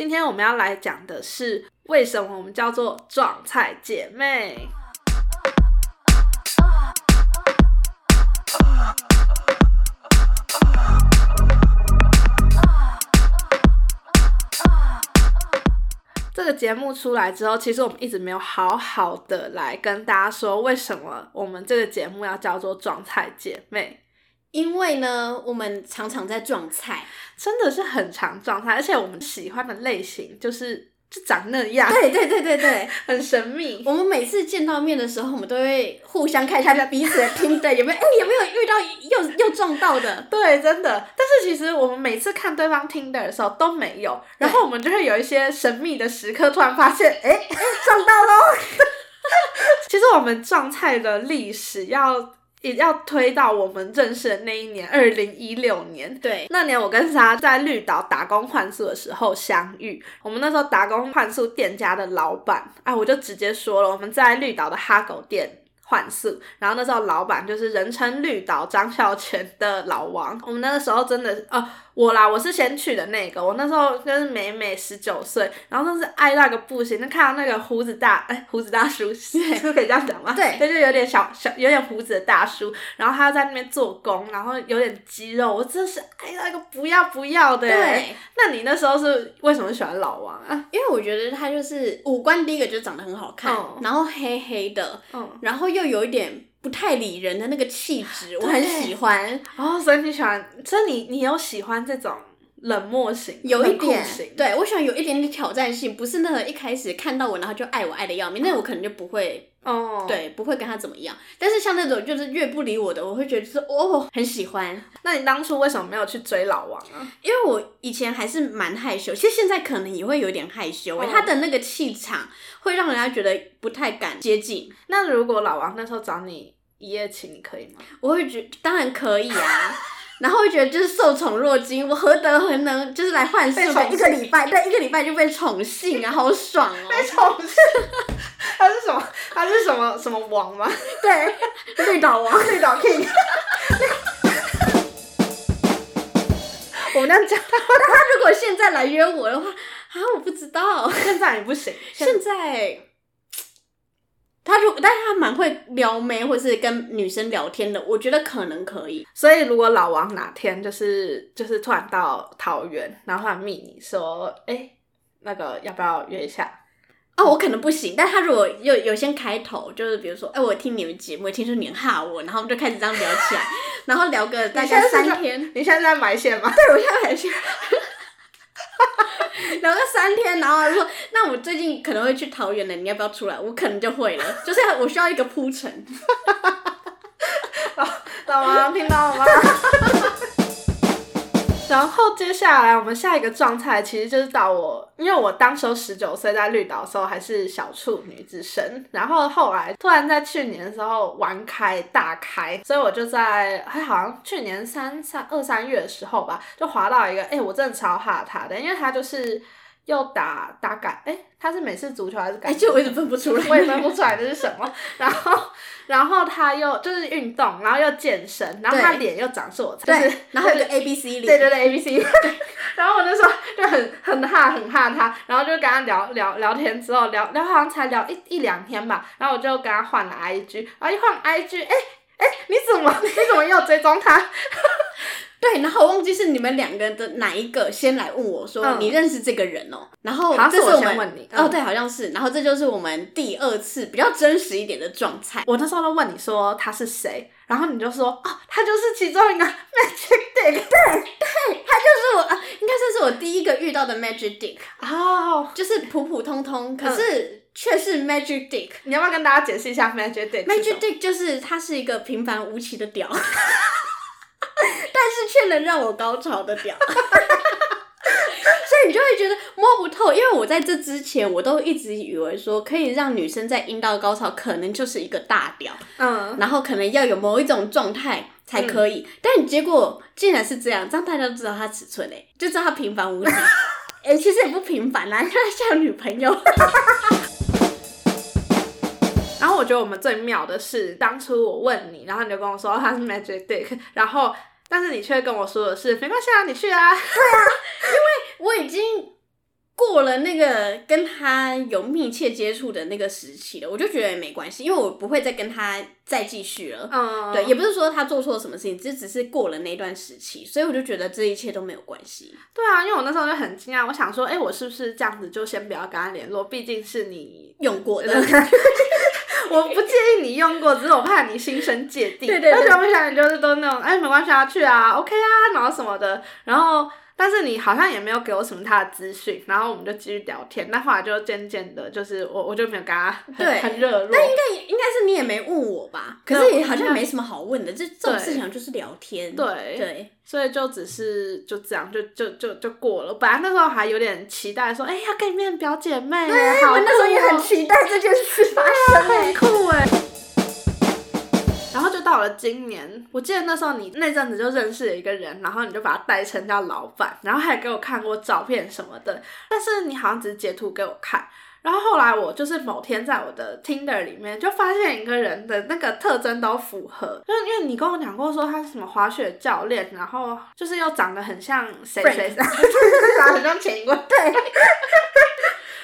今天我们要来讲的是为什么我们叫做撞菜姐妹。这个节目出来之后，其实我们一直没有好好的来跟大家说，为什么我们这个节目要叫做撞菜姐妹。因为呢，我们常常在撞菜，真的是很常撞菜，而且我们喜欢的类型就是就长那样，对对对对对，很神秘。我们每次见到面的时候，我们都会互相看一下彼此的 听的有没有，哎，有没有遇到又又撞到的？对，真的。但是其实我们每次看对方听的时候都没有，然后我们就会有一些神秘的时刻，突然发现，哎，撞到喽！其实我们撞菜的历史要。也要推到我们认识的那一年，二零一六年。对，那年我跟莎在绿岛打工换宿的时候相遇。我们那时候打工换宿店家的老板，哎，我就直接说了，我们在绿岛的哈狗店换宿。然后那时候老板就是人称绿岛张孝全的老王。我们那个时候真的，哦。我啦，我是先去的那个。我那时候就是美美十九岁，然后真是爱那个不行。就看到那个胡子大，哎，胡子大叔，是不可以这样讲吗？对，就是有点小小，有点胡子的大叔。然后他在那边做工，然后有点肌肉，我真的是爱那个不要不要的。对，那你那时候是为什么喜欢老王啊？因为我觉得他就是五官第一个就长得很好看，然后黑黑的，嗯，然后又有一点不太理人的那个气质，我很喜欢。哦，所以你喜欢，所以你你有喜欢。这种冷漠型，有一点，对我喜欢有一点点挑战性，不是那种一开始看到我然后就爱我爱的要命，那我可能就不会哦，对，不会跟他怎么样。但是像那种就是越不理我的，我会觉得是哦很喜欢。那你当初为什么没有去追老王啊？因为我以前还是蛮害羞，其实现在可能也会有点害羞，他的那个气场会让人家觉得不太敢接近。那如果老王那时候找你一夜情，你可以吗？我会觉当然可以啊。然后会觉得就是受宠若惊，我何德何能，就是来换宠一个礼拜，对，一个礼拜就被宠幸啊，好爽哦！被宠幸，他是什么？他是什么什么王吗？对，绿岛王，绿岛 king。我们这样讲，他如果现在来约我的话，啊，我不知道，现在也不行，现在。他如，但是他蛮会撩妹，或是跟女生聊天的，我觉得可能可以。所以如果老王哪天就是就是突然到桃园，然后突然密你说，哎，那个要不要约一下？哦，我可能不行。但他如果有有先开头，就是比如说，哎，我听你们节目，听说你哈我，然后我们就开始这样聊起来，然后聊个大概三天。你现在在埋线吗？对，我现在埋线。聊个三天，然后说，那我最近可能会去桃园的，你要不要出来？我可能就会了，就是我需要一个铺陈。老王听到了吗？然后接下来我们下一个状态其实就是到我，因为我当时十九岁在绿岛的时候还是小处女之身，然后后来突然在去年的时候玩开大开，所以我就在还好像去年三三二三月的时候吧，就滑到一个，哎，我真的超怕他的，因为他就是又打打改，哎，他是美式足球还是改？哎，就我一直分不出来，我也分不出来这是什么，然后。然后他又就是运动，然后又健身，然后他脸又长是我才对，然后有个 A B C 脸，对对对 A B C，然后我就说就很很怕很怕他，然后就跟他聊聊聊天之后聊聊好像才聊一一两天吧，然后我就跟他换了 I G，然后一换 I G，哎哎你怎么你怎么又追踪他？对，然后我忘记是你们两个人的哪一个先来问我说你认识这个人哦，然后这是我们哦对，好像是，然后这就是我们第二次比较真实一点的状态。我那时候都问你说他是谁，然后你就说哦，他就是其中一个 Magic Dick，对对，他就是我，应该算是我第一个遇到的 Magic Dick 哦，就是普普通通，可是却是 Magic Dick。你要不要跟大家解释一下 Magic Dick？Magic Dick 就是他是一个平凡无奇的屌。却能让我高潮的屌，所以你就会觉得摸不透。因为我在这之前，我都一直以为说可以让女生在阴道高潮，可能就是一个大屌，嗯，然后可能要有某一种状态才可以。但结果竟然是这样，这样大家都知道它尺寸嘞，就知道它平凡无奇。哎，其实也不平凡啦，因为像有女朋友。然后我觉得我们最妙的是，当初我问你，然后你就跟我说他是 Magic Dick，然后。但是你却跟我说的是没关系啊，你去啊。对啊，因为我已经过了那个跟他有密切接触的那个时期了，我就觉得也没关系，因为我不会再跟他再继续了。嗯，对，也不是说他做错了什么事情，只只是过了那段时期，所以我就觉得这一切都没有关系。对啊，因为我那时候就很惊讶，我想说，哎、我是不是这样子就先不要跟他联络？毕竟是你用过的，我不介意你用过，只是我怕你心生芥蒂。对对对而且我想你就是都那种，哎、没关系啊，去啊，OK 啊，然后什么的，然后。但是你好像也没有给我什么他的资讯，然后我们就继续聊天。那后来就渐渐的，就是我我就没有跟他很对很热络。但应该应该是你也没问我吧？可是也好像没什么好问的，这这种事情就是聊天。对对，所以就只是就这样，就就就就过了。本来那时候还有点期待，说，哎、要跟你变表姐妹，对，好我那时候也很期待这件事发生很欸。酷哎。到了今年，我记得那时候你那阵子就认识了一个人，然后你就把他代称叫老板，然后还给我看过照片什么的，但是你好像只是截图给我看。然后后来我就是某天在我的 Tinder 里面就发现一个人的那个特征都符合，就是因为你跟我讲过说他是什么滑雪教练，然后就是又长得很像谁谁谁，长得很像钱柜。对。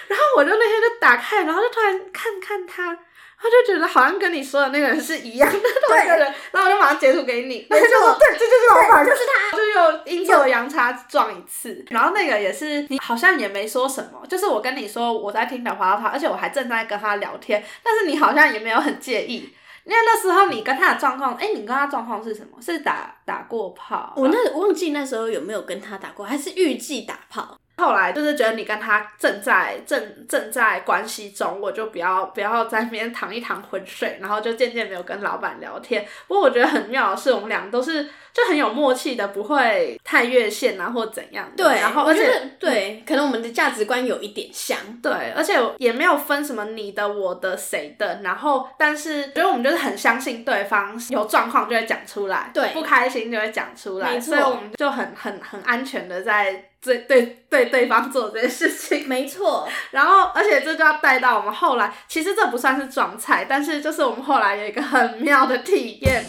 然后我就那天就打开，然后就突然看看他。他就觉得好像跟你说的那个人是一样的同一个人，然后我就马上截图给你，他就说对，这就是老板，就是他，就又阴错阳差撞一次。然后那个也是你好像也没说什么，就是我跟你说我在听的滑到他，而且我还正在跟他聊天，但是你好像也没有很介意。因为那时候你跟他的状况，哎，你跟他状况是什么？是打打过炮？我那我忘记那时候有没有跟他打过，还是预计打炮。后来就是觉得你跟他正在正正在关系中，我就不要不要在那边躺一躺浑水，然后就渐渐没有跟老板聊天。不过我觉得很妙的是，我们俩都是就很有默契的，不会太越线啊或怎样的。对，然后而且对，可能我们的价值观有一点像。对，而且也没有分什么你的、我的、谁的，然后但是觉得我们就是很相信对方，有状况就会讲出来，对不开心就会讲出来，所以我们就很很很安全的在对对对对方做这件事情。没错，然后，而且这就要带到我们后来，其实这不算是撞菜，但是就是我们后来有一个很妙的体验。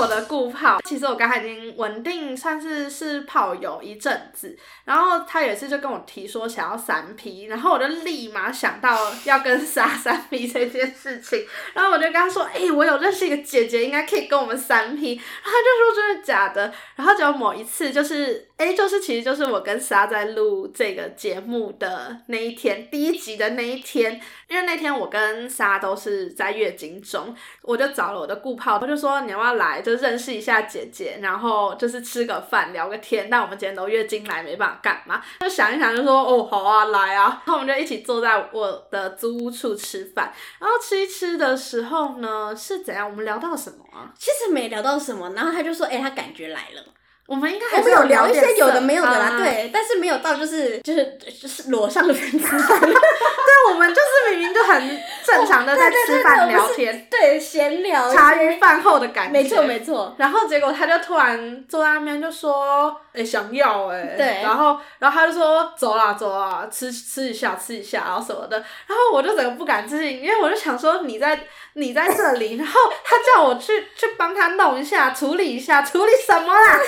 我的顾炮，其实我刚才已经稳定算是是炮友一阵子，然后他有一次就跟我提说想要三 P，然后我就立马想到要跟莎三 P 这件事情，然后我就跟他说，哎、我有认识一个姐姐，应该可以跟我们三 P，然后他就说真的假的，然后结果某一次就是，哎、就是其实就是我跟莎在录这个节目的那一天，第一集的那一天，因为那天我跟莎都是在月经中，我就找了我的顾炮，我就说你要不要来，就认识一下姐姐，然后就是吃个饭聊个天。但我们今天都月经来，没办法干嘛，就想一想就说哦好啊来啊，然后我们就一起坐在我的租屋处吃饭。然后吃一吃的时候呢，是怎样？我们聊到什么啊？其实没聊到什么，然后他就说：“哎、他感觉来了。我们应该”还是有聊一些有的没有的啦，啊对，但是没有到就是就是就是裸上身吃饭，对，我们就是明明就很正常的在吃饭聊天，对，闲聊茶余饭后的感觉。没错没错，然后结果他就突然坐在那边就说：“哎、想要哎、对然后然后他就说：“走啦走啦，吃吃一下吃一下，然后什么的。”然后我就整个不敢置信，因为我就想说你在你在这里，然后他叫我去去帮他弄一下，处理一下，处理什么啦？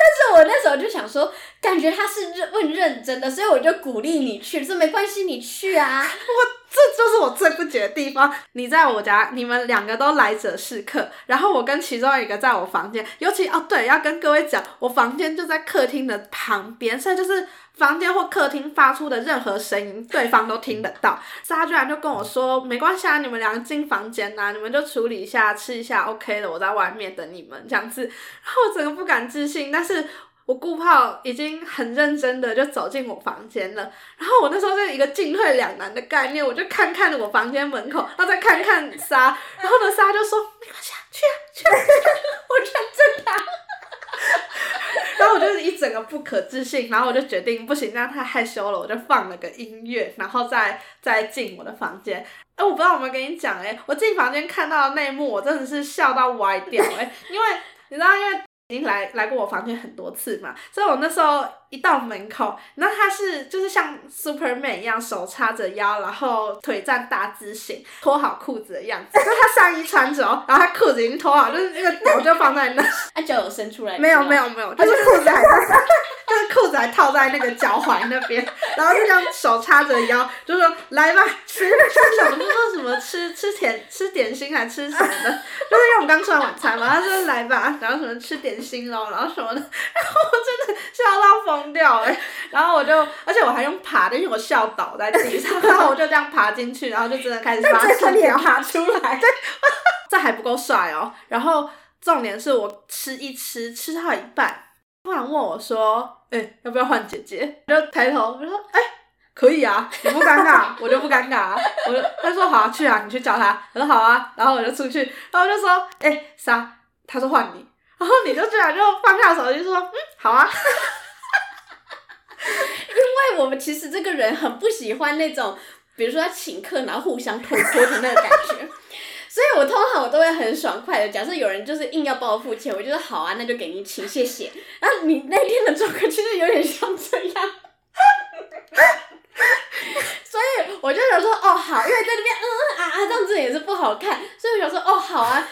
但是我那时候就想说，感觉他是认问认真的，所以我就鼓励你去，说没关系，你去啊。这就是我最不解的地方。你在我家，你们两个都来者是客，然后我跟其中一个在我房间，尤其哦对，要跟各位讲，我房间就在客厅的旁边，所以就是房间或客厅发出的任何声音，对方都听得到。他居然就跟我说，没关系啊，你们两个进房间呐、你们就处理一下，吃一下，OK 的，我在外面等你们这样子。然后我整个不敢置信，但是。我顾炮已经很认真的就走进我房间了，然后我那时候是一个进退两难的概念，我就看看我房间门口，然后再看看莎，然后呢莎就说没关系，去啊去啊，我认真的。然后我就是一整个不可置信，然后我就决定不行，这样太害羞了，我就放了个音乐，然后再再进我的房间。哎，我不知道有没有跟你讲，哎，我进房间看到的那一幕，我真的是笑到歪掉，哎，因为你知道，因为已经来来过我房间很多次嘛，所以我那时候一到门口，那他是就是像 Superman 一样手叉着腰，然后腿站大字形，脱好裤子的样子，就他上衣穿着哦，然后他裤子已经脱好，就是那个脚就放在那，他，脚有伸出来？没有没有没有，就是裤子还在，就是裤子还套在那个脚踝那边，然后就这样手叉着腰，就说来吧，吃吃什么？就说什么？吃吃甜吃点心还吃什么的，就是因为我们刚吃完晚餐嘛，他说来吧，然后什么吃点心咯，然后什么的，然后我真的疯掉哎、然后我就，而且我还用爬的，因为我笑倒在地上，然后我就这样爬进去，然后就真的开始发最后你也出爬 出来，这还不够帅哦。然后重点是我吃一吃，吃到一半，突然问我说：“哎、要不要换姐姐？”我就抬头，我就说：“哎、可以啊，你不尴尬，我就不尴尬啊。”我就他说：“好啊，去啊，你去叫他。”我说：“好啊。”然后我就出去，然后我就说：“哎、啥，他说换你。”然后你就居然就放下手机说：“嗯，好啊。”我们其实这个人很不喜欢那种，比如说要请客然后互相推脱的那个感觉，所以我通常我都会很爽快的。假设有人就是硬要帮我付钱，我就说好啊，那就给你请，谢谢。然后你那天的状况其实有点像这样。所以我就想说，哦好，因为在那边嗯嗯啊啊这样子也是不好看，所以我想说，哦好啊，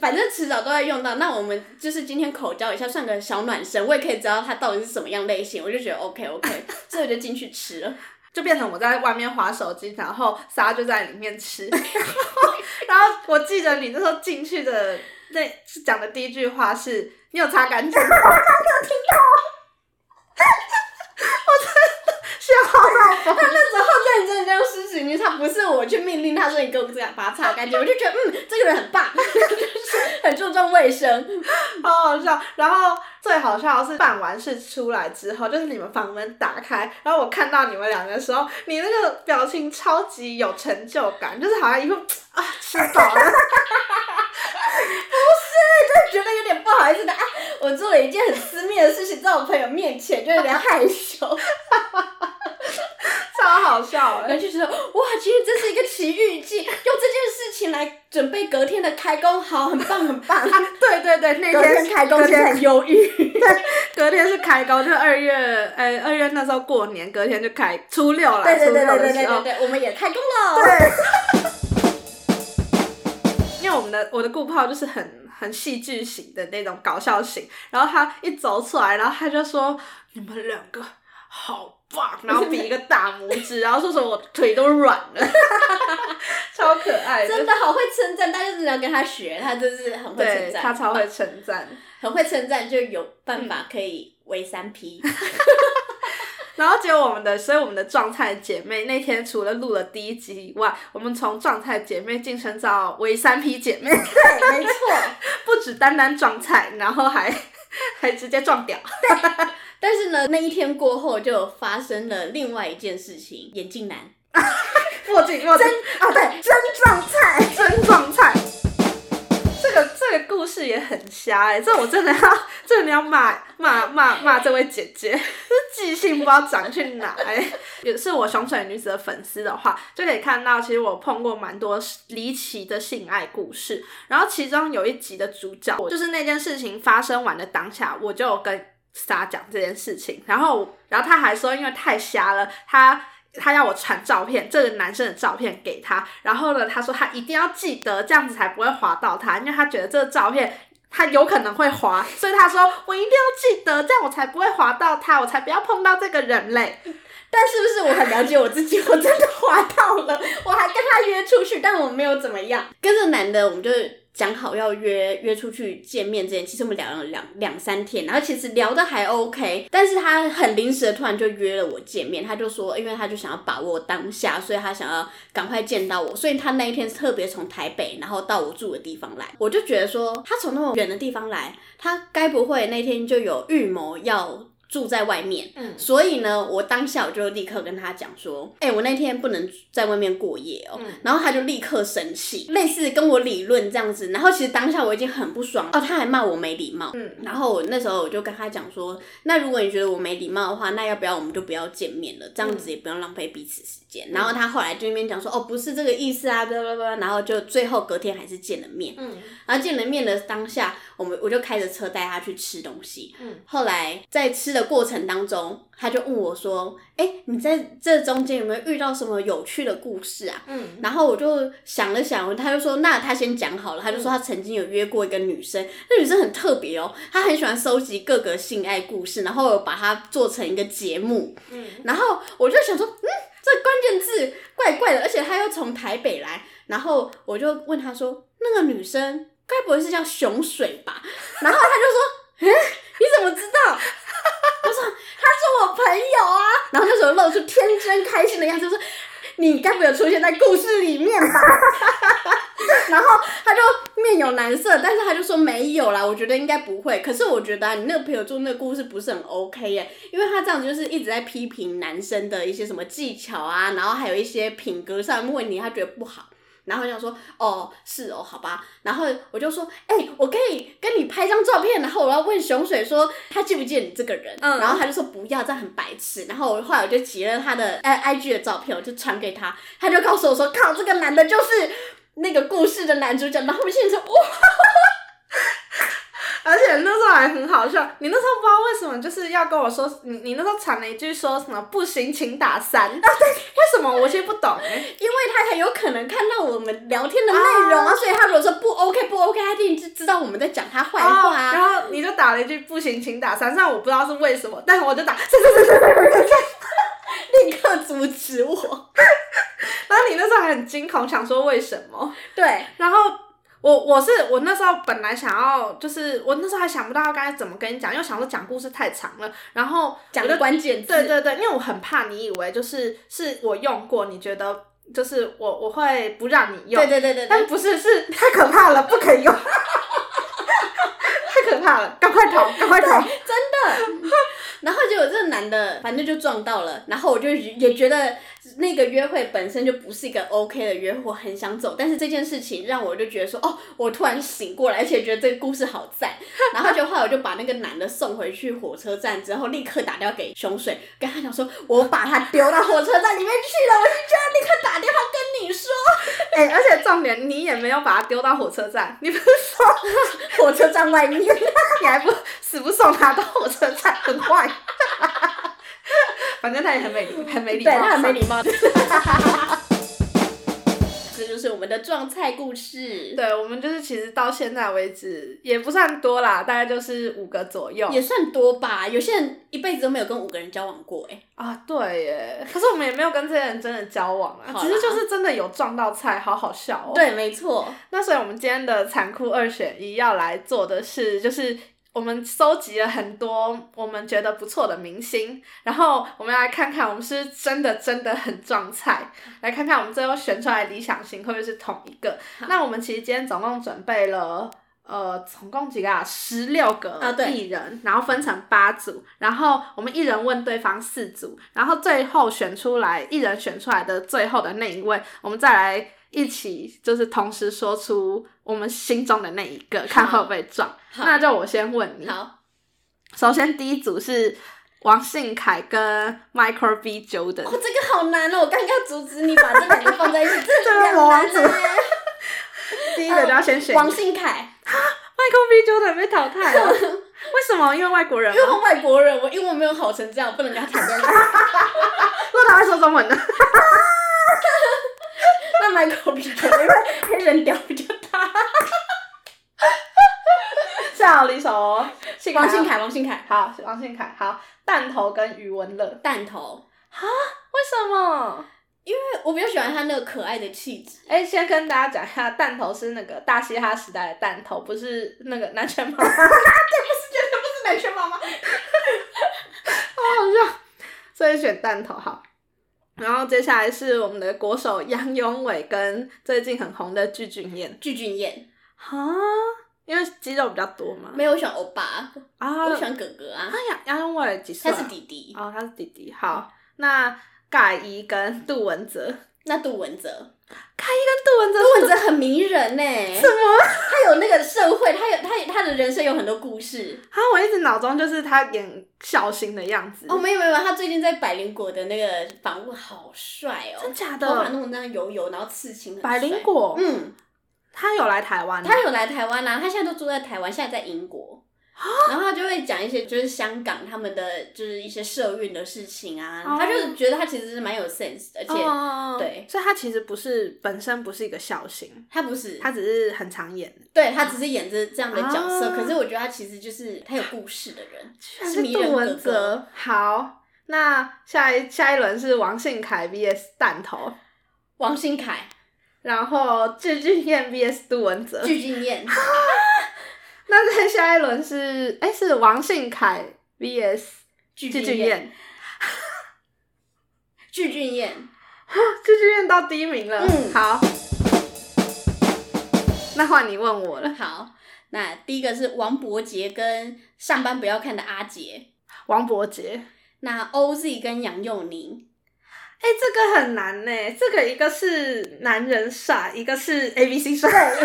反正迟早都会用到，那我们就是今天口交一下，算个小暖身，我也可以知道它到底是什么样类型，我就觉得 OK OK，所以我就进去吃了。就变成我在外面划手机，然后沙就在里面吃。然后，然后我记得你那时候进去的那讲的第一句话是：“你有擦干净吗？”我听到，我真的笑到他那时候认真这样施行，因为他不是我去命令他说你给我这样把它擦干净，我就觉得嗯，这个人很棒，就是很注重卫生。好好笑。然后最好笑的是办完事出来之后，就是你们房门打开，然后我看到你们两个的时候，你那个表情超级有成就感，就是好像一副啊吃饱了。就觉得有点不好意思的啊，我做了一件很私密的事情，在我朋友面前就有点害羞，超好笑哎、然后就觉得哇，今天真是一个奇遇记，用这件事情来准备隔天的开工，好，很棒很棒。啊，对对对，那隔天天开工隔天很忧郁，隔天是开工，就二月，呃，二月那时候过年，隔天就开初六了，对对对对对对对对，我们也开工了。对。因为我们的我的顾炮就是很很戏剧型的那种搞笑型，然后他一走出来，然后他就说你们两个好棒，然后 比一个大拇指，然后说什么我腿都软了，超可爱的，真的好会称赞，大家真的要跟他学，他真是很会称赞，他超会称赞。很会称赞，就有办法可以为三 P。然后结果我们的，所以我们的状态姐妹那天除了录了第一集以外，我们从状态姐妹晋升到为三 P 姐妹，对，没错。不止单单撞菜，然后还还直接撞屌。但是呢，那一天过后就发生了另外一件事情，眼镜男 墨镜，墨镜，啊，对，真撞菜。真撞菜。这个这个故事也很瞎哎、这我真的要真的要骂骂骂骂这位姐姐，这记性不知道长去哪哎、也是我熊水女子的粉丝的话，就可以看到，其实我碰过蛮多离奇的性爱故事。然后其中有一集的主角，就是那件事情发生完的当下，我就跟莎讲这件事情，然后然后他还说，因为太瞎了，他。他要我传照片，这个男生的照片给他，然后呢，他说他一定要记得，这样子才不会划到他，因为他觉得这个照片他有可能会滑，所以他说我一定要记得，这样我才不会滑到他，我才不要碰到这个人类。但是不是我很了解我自己？我真的滑到了，我还跟他约出去，但我没有怎么样。跟这男的，我们就讲好要约约出去见面之前，其实我们聊了两两三天，然后其实聊的还 OK，但是他很临时的突然就约了我见面，他就说，因为他就想要把握当下，所以他想要赶快见到我，所以他那一天特别从台北，然后到我住的地方来，我就觉得说，他从那么远的地方来，他该不会那天就有预谋要。住在外面，嗯所以呢，我当下我就立刻跟他讲说，哎、我那天不能在外面过夜哦、嗯然后他就立刻生气，类似跟我理论这样子。然后其实当下我已经很不爽哦，他还骂我没礼貌。嗯然后我那时候我就跟他讲说，那如果你觉得我没礼貌的话，那要不要我们就不要见面了？这样子也不用浪费彼此时间。然后他后来就那边讲说，哦，不是这个意思啊，blah blah blah，然后就最后隔天还是见了面。嗯然后见了面的当下，我们我就开着车带他去吃东西。嗯，后来在吃的过程当中，他就问我说：“哎、你在这中间有没有遇到什么有趣的故事啊？”嗯然后我就想了想，他就说：“那他先讲好了。”他就说他曾经有约过一个女生，那女生很特别哦，她很喜欢收集各个性爱故事，然后有把它做成一个节目。嗯然后我就想说，嗯，这关键字怪怪的，而且他又从台北来，然后我就问他说，那个女生该不会是叫熊水吧？然后他就说，嗯，你怎么知道？他是我朋友啊，然后那时候露出天真开心的样子，说你该不会有出现在故事里面吧？然后他就面有难色，但是他就说没有啦，我觉得应该不会。可是我觉得、你那个朋友做那个故事不是很 OK 耶，因为他这样就是一直在批评男生的一些什么技巧啊，然后还有一些品格上的问题，他觉得不好。然后我想说，哦，是哦，好吧。然后我就说，哎、我可以跟你拍张照片。然后我要问熊水说，他记不记得你这个人？嗯然后他就说不要，这样很白痴。然后我后来我就截了他的 i IG 的照片，我就传给他，他就告诉我说，靠，这个男的就是那个故事的男主角。然后我现在说，哇，而且那时候还很好笑，你那时候不知道为什么就是要跟我说，你你那时候传了一句说什么不行请打三，啊对，为什么我其实不懂哎、因为他很有可能看到我们聊天的内容啊，所以他如果说不 OK 不 OK，他一定就知道我们在讲他坏话。然后你就打了一句不行请打三，虽然我不知道是为什么，但是我就打，立刻阻止我。然后你那时候还很惊恐，想说为什么？对，然后我我是我那时候本来想要，就是我那时候还想不到该怎么跟你讲，因为想说讲故事太长了，然后讲的关键字。对对对，因为我很怕你以为就是是我用过，你觉得就是我我会不让你用，对对对对对，但不是是太可怕了，不可以用，太可怕了，赶快逃，赶快逃。然后结果这个男的反正就撞到了，然后我就也觉得那个约会本身就不是一个 OK 的约会，很想走。但是这件事情让我就觉得说，哦，我突然醒过来，而且觉得这个故事好赞。然后就后来我就把那个男的送回去火车站之后，立刻打电话给熊水，跟他讲说，我把他丢到火车站里面去了，我就就要立刻打电话跟你说，哎、而且重点，你也没有把他丢到火车站，你不是说火车站外面。你还不死不送他到火车站，很坏。反正他也很没礼，很没礼貌，对他很没礼貌。这就是我们的撞菜故事，对我们就是其实到现在为止也不算多啦，大概就是五个左右。也算多吧。有些人一辈子都没有跟五个人交往过、哎，啊，对耶。可是我们也没有跟这些人真的交往啊，只是就是真的有撞到菜，好好笑哦。，对，没错，那所以我们今天的残酷二选一要来做的是，就是我们搜集了很多我们觉得不错的明星，然后我们要来看看我们是是真的真的很撞菜，来看看我们最后选出来理想型会不会是同一个。那我们其实今天总共准备了。呃，总共几个啊？十六个艺人，然后分成八组，然后我们一人问对方四组，然后最后选出来一人选出来的最后的那一位，我们再来一起就是同时说出我们心中的那一个，看会不会撞。那就我先问你，好，首先第一组是王信凯跟 Michael B. Jordan，、哦，这个好难哦，我刚刚阻止你把这两个放在一起，这这个两魔王组难欸 第一个就要先选王信凯，Michael B. Jordan 被淘汰了，为什么？因为外国人？因为外国人，我英文没有好成这样，我不能跟他谈恋爱。如果他会说中文呢？那 Michael B. Jordan 因为黑人屌比较大。下好离手哦，王俊凯，王俊凯，好，王俊凯好，弹头跟余文乐，弹头，为什么？因为我比较喜欢他那个可爱的气质。哎、先跟大家讲一下，弹头是那个大嘻哈时代的弹头，不是那个南拳妈妈。对，不是，绝对不是南拳妈妈。好好笑，所以选弹头好。然后接下来是我们的国手杨永伟跟最近很红的具俊彦。具俊彦，哈，因因为肌肉比较多嘛。没有，我喜欢欧巴，啊，我喜欢哥哥啊，啊杨杨永伟几岁、啊？他是弟弟。哦，他是弟弟。好，那盖伊跟杜文泽，那杜文泽，盖伊跟杜文泽，杜文泽很迷人呢。什么？他有那个社会，他有他他的人生有很多故事。啊，我一直脑中就是他演孝心的样子。哦，没有没有，他最近在百灵果的那个访问好帅哦，真假头发的？弄得那样油油，然后刺青百灵。果，嗯，他有来台湾，他有来台湾啊，他现在都住在台湾，现在在英国。啊然后他就会讲一些就是香港他们的就是一些社运的事情啊，哦他就是觉得他其实是蛮有 sense 的，而且哦对所以他其实不是本身不是一个孝心，他不是他只是很常演，对他只是演着这样的角色，啊可是我觉得他其实就是他有故事的人，他是杜迷人哥文泽哥。。好，那下一下一轮是王信凯 VS 弹头，王信凯、然后具俊彦 VS 杜文泽。具俊彦、那在下一轮是，哎、是王信凯 VS 俊彦、俊彦，具俊彦，具俊彦到第一名了。嗯好，那换你问我了，好，那第一个是王伯杰跟上班不要看的阿杰，王伯杰。那 OZ 跟杨佑宁，哎、这个很难呢。这个一个是男人帅，一个是 A B C 帅。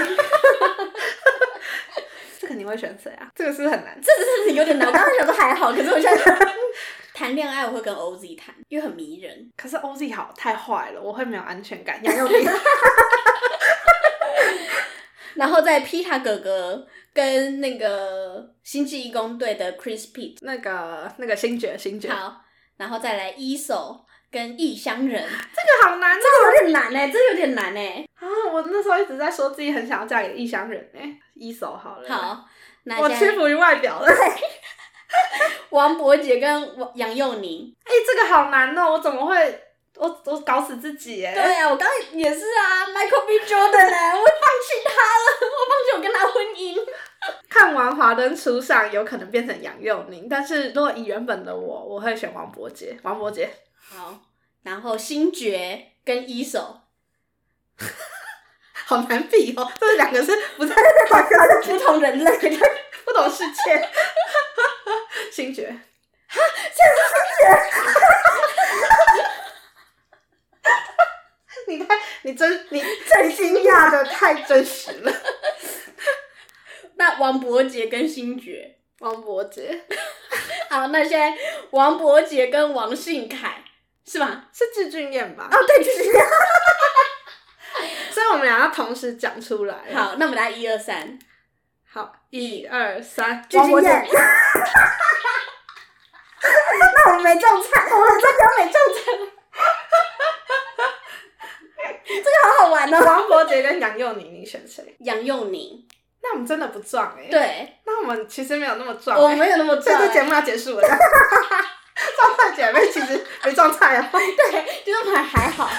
这个你会选谁啊？这个是不是很难？这真的是有点难。我刚刚想说还好，可是我现在 谈恋爱我会跟 OZ 谈，因为很迷人。可是 OZ 好太坏了，我会没有安全感。杨佑宁，然后在皮塔哥哥跟那个星际义工队的 Chris Pitt，那个那个星爵，星爵，好，然后再来一手跟异乡人，这个好难哦。这个有点难哎、这个有点难哎、啊！我那时候一直在说自己很想要嫁给异乡人哎，一手好了。，好，那我屈服于外表了。哎、王伯杰跟王杨佑宁，哎这个好难哦！我怎么会？我我搞死自己哎。对啊，我刚刚也是啊，Michael B. Jordan 哎、我放弃他了，我放弃我跟他婚姻。看完《华灯初上》，有可能变成杨佑宁，但是如果以原本的我，我会选王伯杰。王伯杰，好，然后星爵跟一手，好难比哦，这两个是不在 不同人类的。不同世界。星爵，你太你真你真惊讶的太真实了，那王伯杰跟星爵，王伯杰。好，那现在王伯杰跟王信凯是吧？是具俊彦吧？哦，对，就是这样。所以我们俩要同时讲出来。，好，那我们来一二三，好，一二三，具俊彦。那我们没中彩，我们这条没中彩。这个好好玩哦。王伯杰跟杨佑宁，你选谁？杨佑宁，那我们真的不撞哎、，对那我们其实没有那么撞、欸，我没有那么所以壮这节目要结束了。撞菜姐妹其实没撞菜啊，对，就是还还好。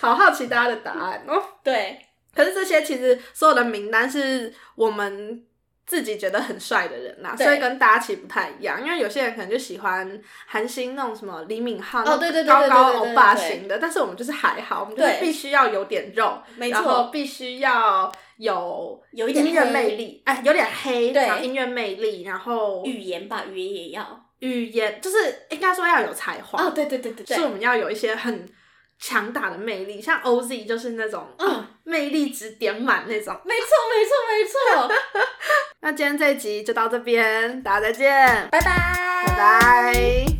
好好奇大家的答案哦。对，可是这些其实所有的名单是我们自己觉得很帅的人啦，对所以跟大家其实不太一样。因为有些人可能就喜欢韩星那种什么李敏镐，哦对对对高高对对对对欧巴对型的，但是我们就是还好，我们就是对必须要有点肉，没然后错，必须要有有一点音乐魅力，哎，有点黑，对然后音乐魅力，然后语言吧，语言也要。语言就是应该说要有才华，哦，对对对对对是我们要有一些很强大的魅力，像 OZ 就是那种嗯啊魅力值点满那种。没错没错没错。那今天这一集就到这边，大家再见，拜拜拜拜。